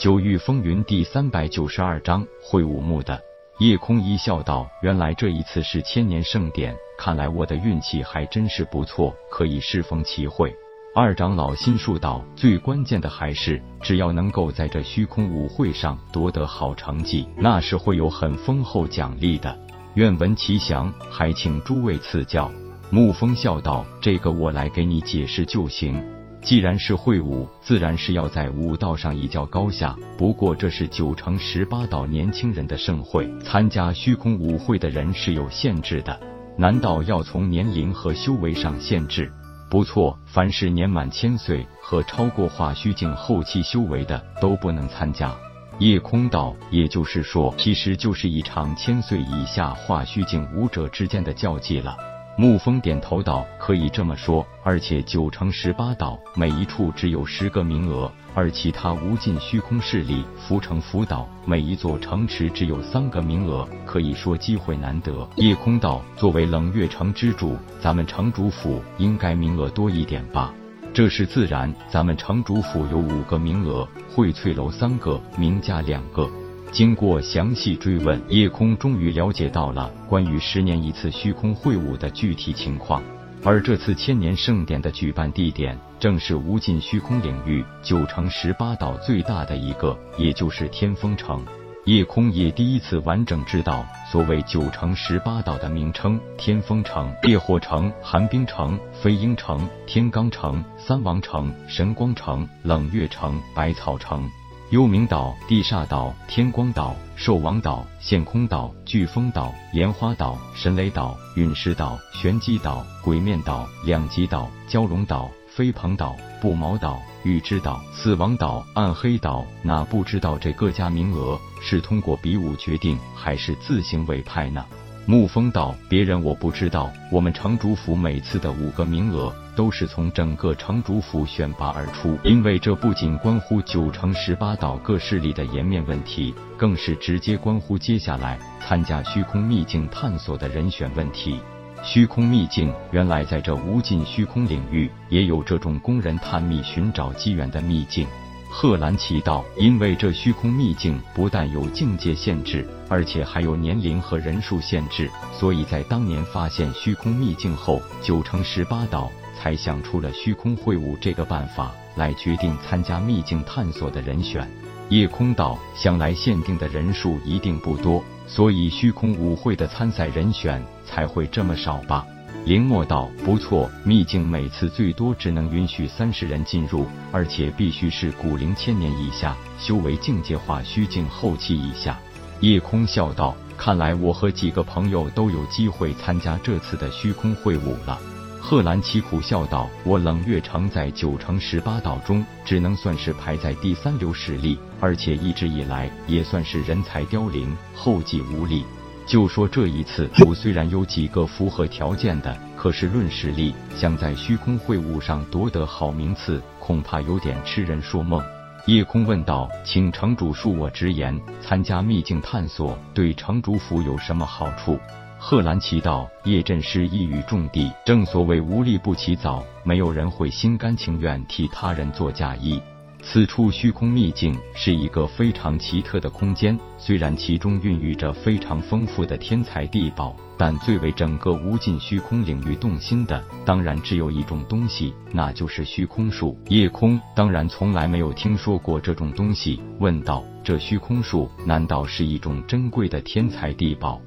九域风云第三百九十二章会武木的夜空一笑道：“原来这一次是千年盛典，看来我的运气还真是不错，可以适逢其会。”二长老心术道：“最关键的还是，只要能够在这虚空舞会上夺得好成绩，那是会有很丰厚奖励的。愿闻其详，还请诸位赐教。”沐风笑道：“这个我来给你解释就行。”既然是会武，自然是要在武道上一较高下。不过这是九成十八道年轻人的盛会，参加虚空舞会的人是有限制的。难道要从年龄和修为上限制？不错，凡是年满千岁和超过化虚境后期修为的都不能参加。夜空道，也就是说，其实就是一场千岁以下化虚境武者之间的较技了。沐风点头道：“可以这么说，而且九成十八道每一处只有十个名额，而其他无尽虚空势力浮城辅导每一座城池只有三个名额，可以说机会难得。”夜空道：“作为冷月城之主，咱们城主府应该名额多一点吧？这是自然，咱们城主府有五个名额，荟萃楼三个，名家两个。”经过详细追问，夜空终于了解到了关于十年一次虚空会武的具体情况。而这次千年盛典的举办地点，正是无尽虚空领域九城十八岛最大的一个，也就是天风城。夜空也第一次完整知道，所谓九城十八岛的名称：天风城、烈火城、寒冰城、飞鹰城、天罡城、三王城、神光城、冷月城、百草城。幽冥岛、地煞岛、天光岛、兽王岛、陷空岛、飓风岛、莲花岛、神雷岛、陨石岛、玄机岛、鬼面岛、两极岛、蛟龙岛、飞鹏岛、不毛岛、预知岛、死亡岛、暗黑岛。哪不知道这各家名额是通过比武决定，还是自行委派呢？沐风道：“别人我不知道，我们城主府每次的五个名额都是从整个城主府选拔而出，因为这不仅关乎九城十八岛各势力的颜面问题，更是直接关乎接下来参加虚空秘境探索的人选问题。虚空秘境原来在这无尽虚空领域也有这种供人探秘寻找机缘的秘境。”贺兰奇道：“因为这虚空秘境不但有境界限制，而且还有年龄和人数限制，所以在当年发现虚空秘境后，九成十八岛才想出了虚空会武这个办法，来决定参加秘境探索的人选。”夜空道：“想来限定的人数一定不多，所以虚空舞会的参赛人选才会这么少吧？”林墨道：“不错，秘境每次最多只能允许三十人进入，而且必须是古灵千年以下，修为境界化虚境后期以下。”夜空笑道：“看来我和几个朋友都有机会参加这次的虚空会武了。”贺兰奇苦笑道：“我冷月城在九城十八岛中，只能算是排在第三流实力，而且一直以来也算是人才凋零，后继无力。”就说这一次，我虽然有几个符合条件的，可是论实力，想在虚空会晤上夺得好名次，恐怕有点痴人说梦。夜空问道：“请城主恕我直言，参加秘境探索对城主府有什么好处？”贺兰奇道：“叶阵师一语中的，正所谓无利不起早，没有人会心甘情愿替他人做嫁衣。”此处虚空秘境是一个非常奇特的空间，虽然其中孕育着非常丰富的天才地宝，但最为整个无尽虚空领域动心的，当然只有一种东西，那就是虚空术。夜空当然从来没有听说过这种东西，问道：“这虚空术难道是一种珍贵的天才地宝？”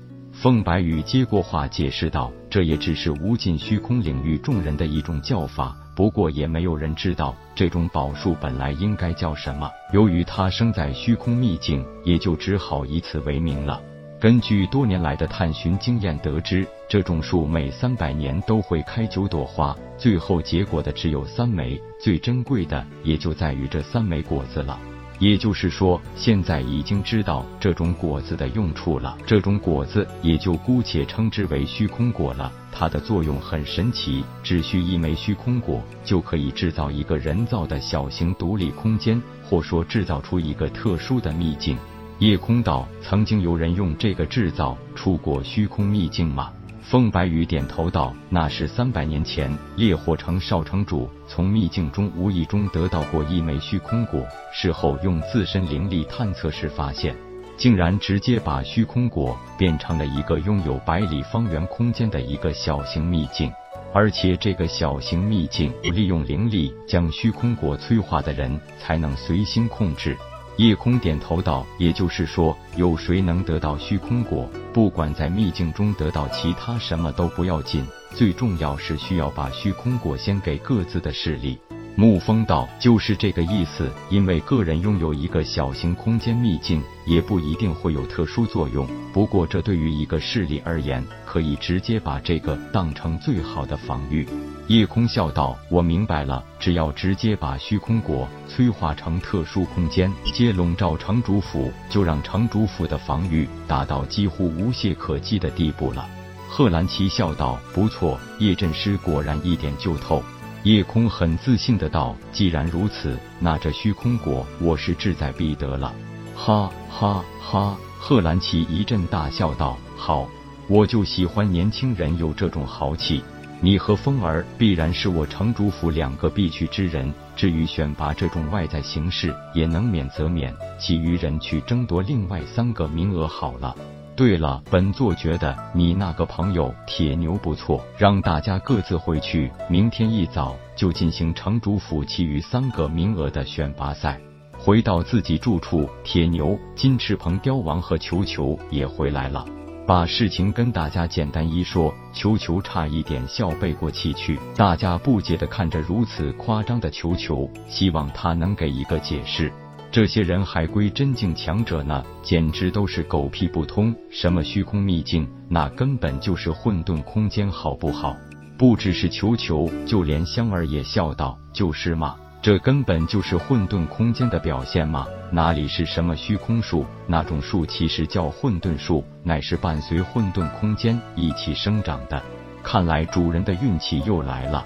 凤白羽接过话解释道：“这也只是无尽虚空领域众人的一种叫法。”不过也没有人知道这种宝树本来应该叫什么。由于它生在虚空秘境，也就只好以此为名了。根据多年来的探寻经验得知，这种树每三百年都会开九朵花，最后结果的只有三枚，最珍贵的也就在于这三枚果子了。也就是说，现在已经知道这种果子的用处了。这种果子也就姑且称之为虚空果了。它的作用很神奇，只需一枚虚空果，就可以制造一个人造的小型独立空间，或说制造出一个特殊的秘境。夜空道：曾经有人用这个制造出过虚空秘境吗？风白羽点头道：“那是三百年前，烈火城少城主从秘境中无意中得到过一枚虚空果，事后用自身灵力探测时发现，竟然直接把虚空果变成了一个拥有百里方圆空间的一个小型秘境。”而且这个小型秘境，利用灵力将虚空果催化的人，才能随心控制。夜空点头道：“也就是说，有谁能得到虚空果，不管在秘境中得到其他什么都不要紧，最重要是需要把虚空果先给各自的势力。”沐风道：“就是这个意思，因为个人拥有一个小型空间秘境，也不一定会有特殊作用。不过，这对于一个势力而言，可以直接把这个当成最好的防御。”夜空笑道：“我明白了，只要直接把虚空果催化成特殊空间，接笼罩城主府，就让城主府的防御达到几乎无懈可击的地步了。”贺兰奇笑道：“不错，叶阵师果然一点就透。”夜空很自信的道：“既然如此，那这虚空果我是志在必得了。”哈哈哈！贺兰奇一阵大笑道：“好，我就喜欢年轻人有这种豪气。你和风儿必然是我城主府两个必去之人。至于选拔这种外在形式，也能免则免，其余人去争夺另外三个名额好了。”对了，本座觉得你那个朋友铁牛不错，让大家各自回去，明天一早就进行城主府其余三个名额的选拔赛。回到自己住处，铁牛、金翅鹏雕王和球球也回来了，把事情跟大家简单一说，球球差一点笑背过气去。大家不解的看着如此夸张的球球，希望他能给一个解释。这些人还归真境强者呢，简直都是狗屁不通。什么虚空秘境，那根本就是混沌空间，好不好？不只是球球，就连香儿也笑道：“就是嘛，这根本就是混沌空间的表现嘛，哪里是什么虚空树？那种树其实叫混沌树，乃是伴随混沌空间一起生长的。看来主人的运气又来了。”